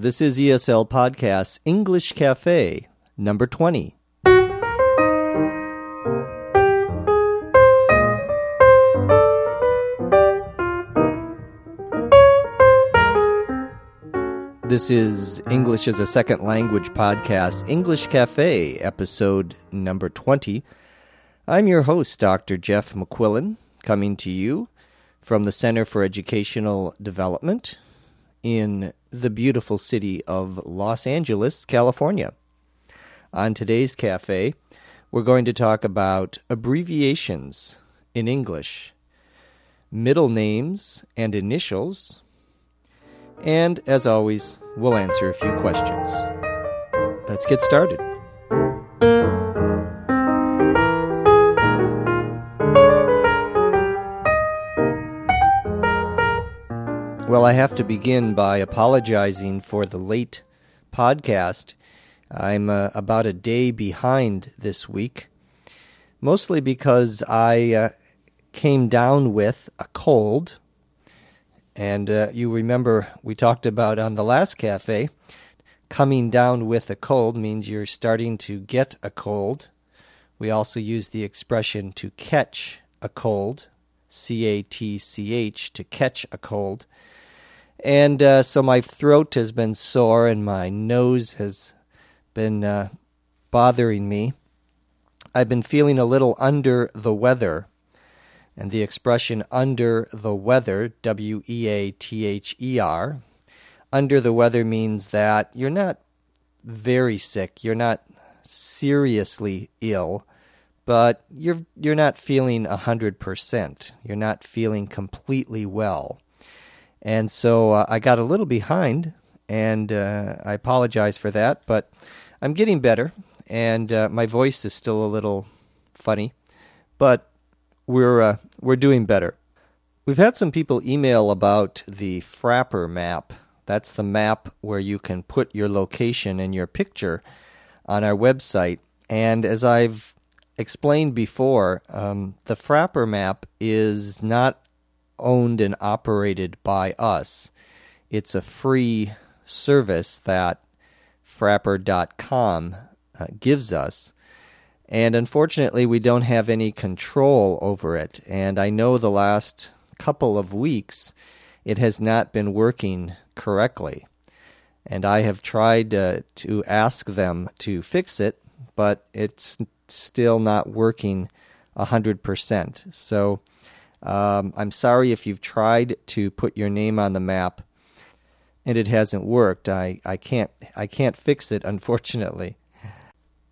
This is ESL Podcast's English Cafe, number 20. This is English as a Second Language Podcast, English Cafe, episode number 20. I'm your host, Dr. Jeff McQuillan, coming to you from the Center for Educational Development in the beautiful city of Los Angeles, California. On today's cafe, we're going to talk about abbreviations in English, middle names and initials, and as always, we'll answer a few questions. Let's get started. Well, I have to begin by apologizing for the late podcast. I'm uh, about a day behind this week, mostly because I uh, came down with a cold. And uh, you remember we talked about on the last cafe, coming down with a cold means you're starting to get a cold. We also use the expression to catch a cold, C A T C H, to catch a cold. And uh, so my throat has been sore and my nose has been uh, bothering me. I've been feeling a little under the weather. And the expression under the weather, W E A T H E R, under the weather means that you're not very sick, you're not seriously ill, but you're you're not feeling a hundred percent. You're not feeling completely well. And so uh, I got a little behind, and uh, I apologize for that, but I'm getting better, and uh, my voice is still a little funny, but we're uh, we're doing better. We've had some people email about the Frappr map. That's the map where you can put your location and your picture on our website. And as I've explained before, um, the Frappr map is not owned and operated by us. It's a free service that Frappr.com uh, gives us. And unfortunately, we don't have any control over it. And I know the last couple of weeks it has not been working correctly. And I have tried uh, to ask them to fix it, but it's still not working 100%. So um, I'm sorry if you've tried to put your name on the map and it hasn't worked. I, I can't I can't fix it, unfortunately.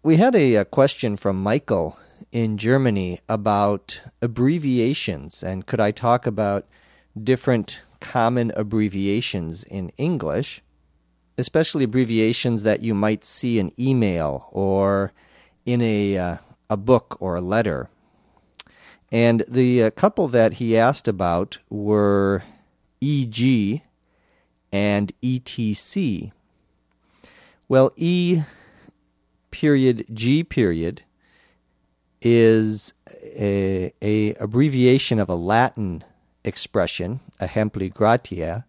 We had a, a question from Michael in Germany about abbreviations, and could I talk about different common abbreviations in English, especially abbreviations that you might see in email or in a uh, a book or a letter. And the uh, couple that he asked about were EG and ETC. Well, E period G period is a, a abbreviation of a Latin expression, exempli gratia,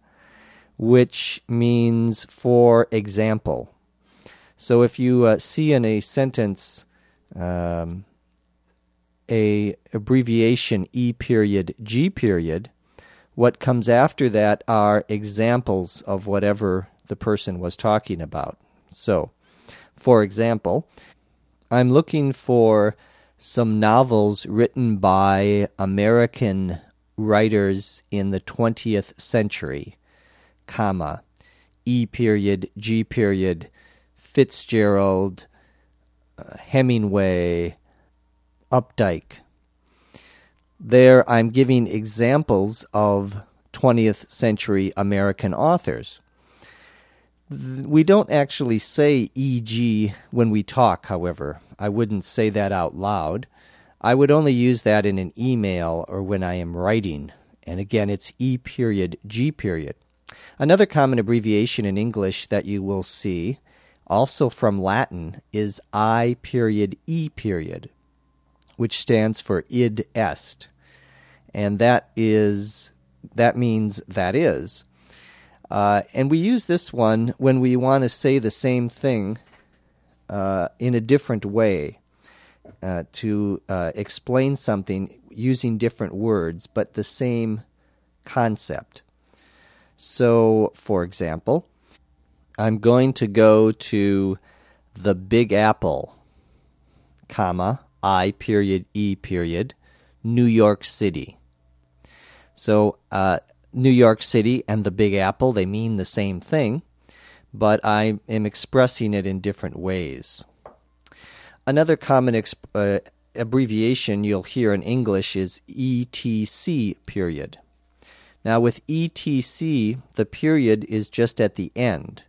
which means for example. So if you uh, see in a sentence um, a abbreviation E period G period, what comes after that are examples of whatever the person was talking about. So, for example, I'm looking for some novels written by American writers in the 20th century, comma, E period, G period, Fitzgerald, Hemingway, Updike. There, I'm giving examples of 20th century American authors. We don't actually say EG when we talk, however. I wouldn't say that out loud. I would only use that in an email or when I am writing. And again, it's E period, G period. Another common abbreviation in English that you will see, also from Latin, is I period, E period which stands for id est. And that is that means that is. Uh, and we use this one when we want to say the same thing uh, in a different way uh, to uh, explain something using different words, but the same concept. So, for example, I'm going to go to the Big Apple, comma, I period E period, New York City. So, uh, New York City and the Big Apple, they mean the same thing, but I am expressing it in different ways. Another common exp- uh, abbreviation you'll hear in English is ETC period. Now, with ETC, the period is just at the end.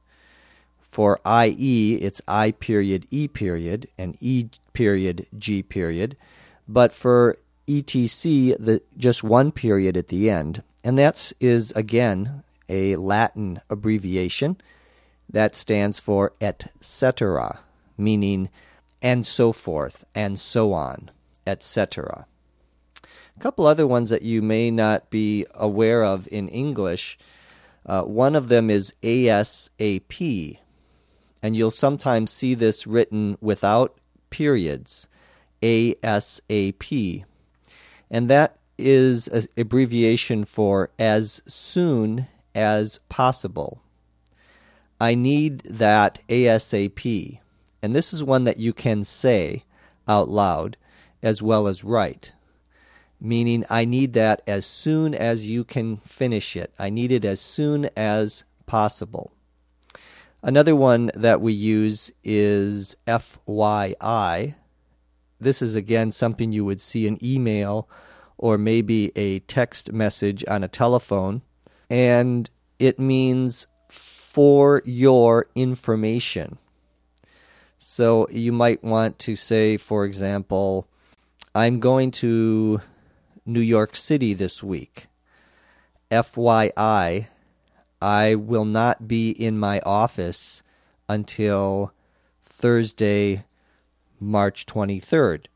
For IE, it's I period E period and E period G period. But for ETC, the, just one period at the end. And that is, again, a Latin abbreviation that stands for et cetera, meaning and so forth and so on, etc. A couple other ones that you may not be aware of in English. Uh, one of them is ASAP, and you'll sometimes see this written without periods ASAP. And that is an abbreviation for as soon as possible. I need that ASAP. And this is one that you can say out loud as well as write meaning I need that as soon as you can finish it. I need it as soon as possible. Another one that we use is FYI. This is again something you would see in email or maybe a text message on a telephone, and it means for your information. So you might want to say, for example, I'm going to New York City this week. FYI, I will not be in my office until Thursday, March 23rd.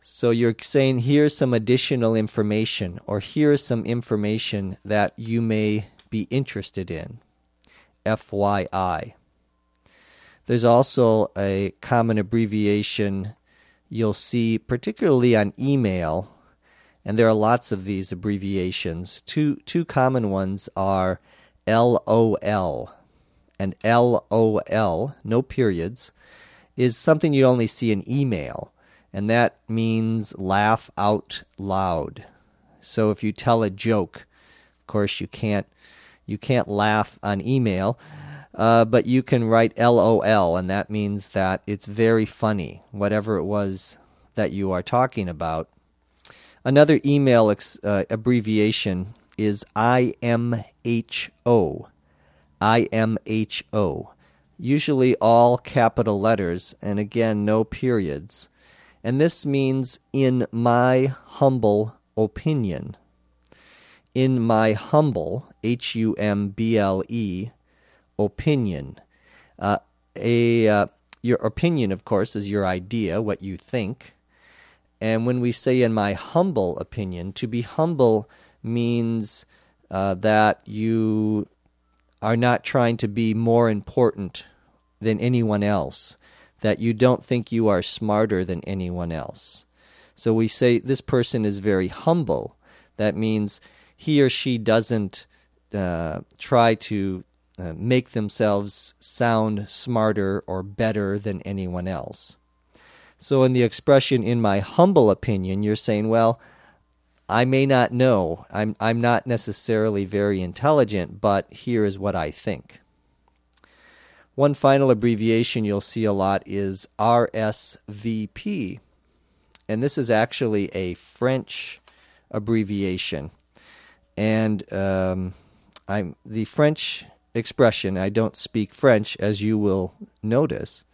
So you're saying here's some additional information, or here's some information that you may be interested in. FYI. There's also a common abbreviation you'll see, particularly on email, and there are lots of these abbreviations. Two two common ones are LOL, and LOL, no periods, is something you only see in email, and that means laugh out loud. So if you tell a joke, of course you can't you can't laugh on email. Uh, but you can write LOL, and that means that it's very funny, whatever it was that you are talking about. Another email ex, uh, abbreviation is IMHO. IMHO. Usually all capital letters, and again, no periods. And this means in my humble opinion. In my humble, H U M B L E, opinion. Uh, a uh, your opinion, of course, is your idea, what you think. And when we say, in my humble opinion, to be humble means uh, that you are not trying to be more important than anyone else, that you don't think you are smarter than anyone else. So we say this person is very humble. That means he or she doesn't uh, try to uh, make themselves sound smarter or better than anyone else. So, in the expression, in my humble opinion, you're saying, well, I may not know. I'm, I'm not necessarily very intelligent, but here is what I think. One final abbreviation you'll see a lot is RSVP. And this is actually a French abbreviation. And um, I'm, the French expression, I don't speak French, as you will notice,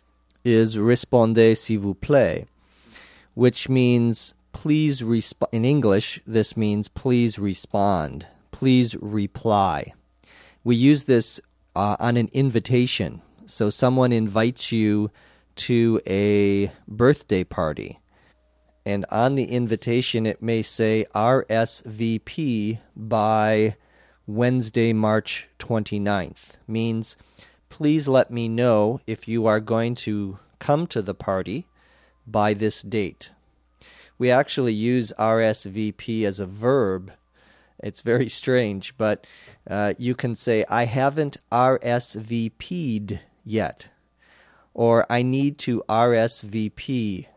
is répondez s'il vous plaît, which means please respond. In English, this means please respond, please reply. We use this uh, on an invitation. So someone invites you to a birthday party. And on the invitation, it may say RSVP by Wednesday, March 29th means please let me know if you are going to come to the party by this date. We actually use RSVP as a verb. It's very strange, but uh, you can say, I haven't RSVP'd yet. Or I need to RSVP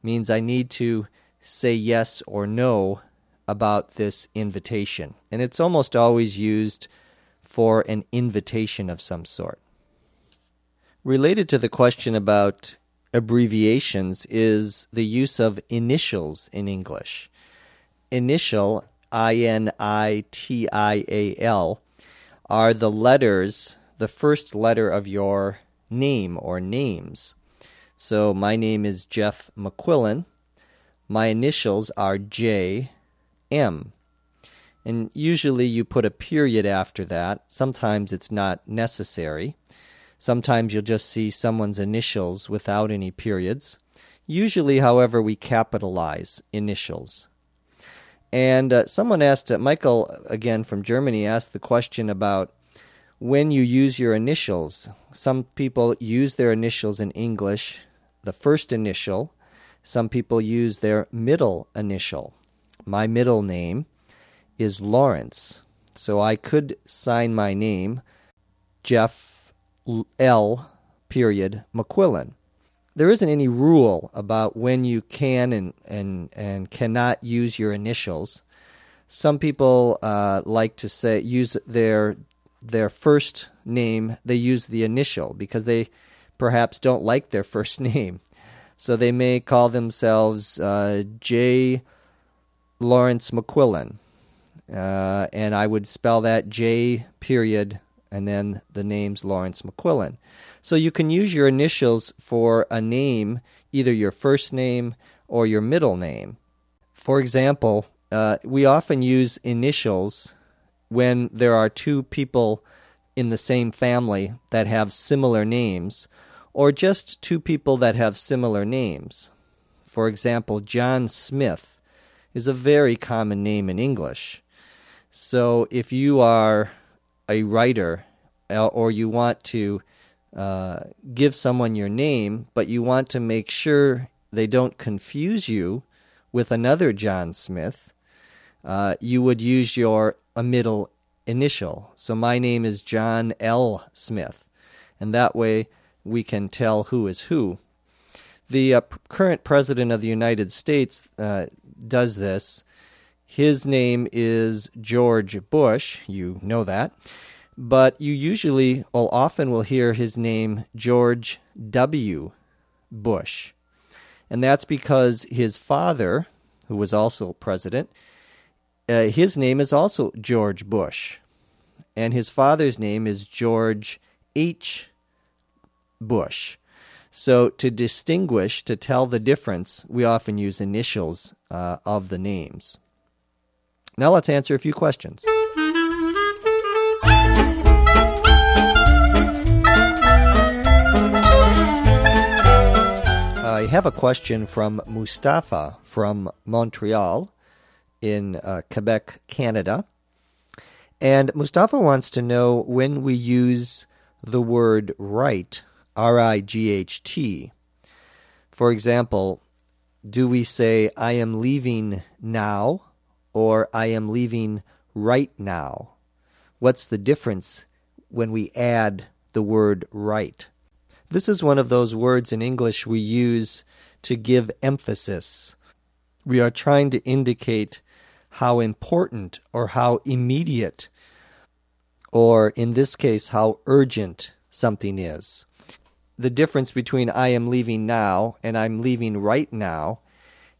means I need to say yes or no about this invitation. And it's almost always used for an invitation of some sort. Related to the question about abbreviations is the use of initials in English. Initial, I N I T I A L, are the letters, the first letter of your name or names. So my name is Jeff McQuillan. My initials are J M. And usually you put a period after that. Sometimes it's not necessary. Sometimes you'll just see someone's initials without any periods. Usually, however, we capitalize initials. And uh, someone asked, uh, Michael, again from Germany, asked the question about when you use your initials. Some people use their initials in English, the first initial. Some people use their middle initial. My middle name is Lawrence. So I could sign my name Jeff L. period McQuillan. There isn't any rule about when you can and, and, and cannot use your initials. Some people uh, like to say use their their first name. They use the initial because they perhaps don't like their first name, so they may call themselves uh, J. Lawrence McQuillan, uh, and I would spell that J period and then the name's Lawrence McQuillan. So you can use your initials for a name, either your first name or your middle name. For example, uh, we often use initials when there are two people in the same family that have similar names, or just two people that have similar names. For example, John Smith is a very common name in English. So if you are a writer uh, or you want to uh, give someone your name, but you want to make sure they don't confuse you with another John Smith, uh, you would use your a middle initial. So my name is John L. Smith, and that way we can tell who is who. The uh, current president of the United States uh, does this. His name is George Bush. You know that. But you usually, or often, will hear his name George W. Bush. And that's because his father, who was also president, uh, his name is also George Bush. And his father's name is George H. Bush. So, to distinguish, to tell the difference, we often use initials uh, of the names. Now, let's answer a few questions. I have a question from Mustafa from Montreal in uh, Quebec, Canada. And Mustafa wants to know when we use the word right R I G H T. For example, do we say, I am leaving now or I am leaving right now? What's the difference when we add the word right? This is one of those words in English we use to give emphasis. We are trying to indicate how important or how immediate, or in this case, how urgent something is the difference between I am leaving now and I'm leaving right now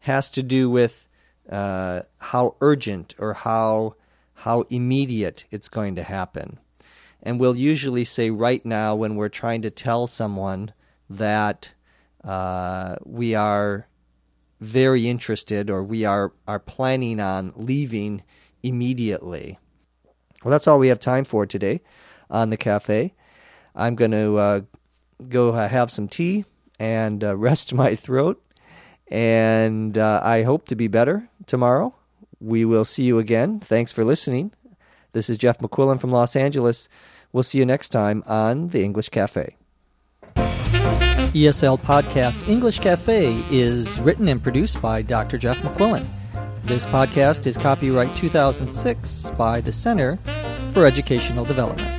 has to do with uh, how urgent or how how immediate it's going to happen. And we'll usually say right now when we're trying to tell someone that uh, we are very interested or we are, are planning on leaving immediately. Well, that's all we have time for today on the cafe. I'm going to uh, go have some tea and uh, rest my throat. And uh, I hope to be better tomorrow. We will see you again. Thanks for listening. This is Jeff McQuillan from Los Angeles. We'll see you next time on The English Cafe. ESL Podcast English Cafe is written and produced by Dr. Jeff McQuillan. This podcast is copyright 2006 by the Center for Educational Development.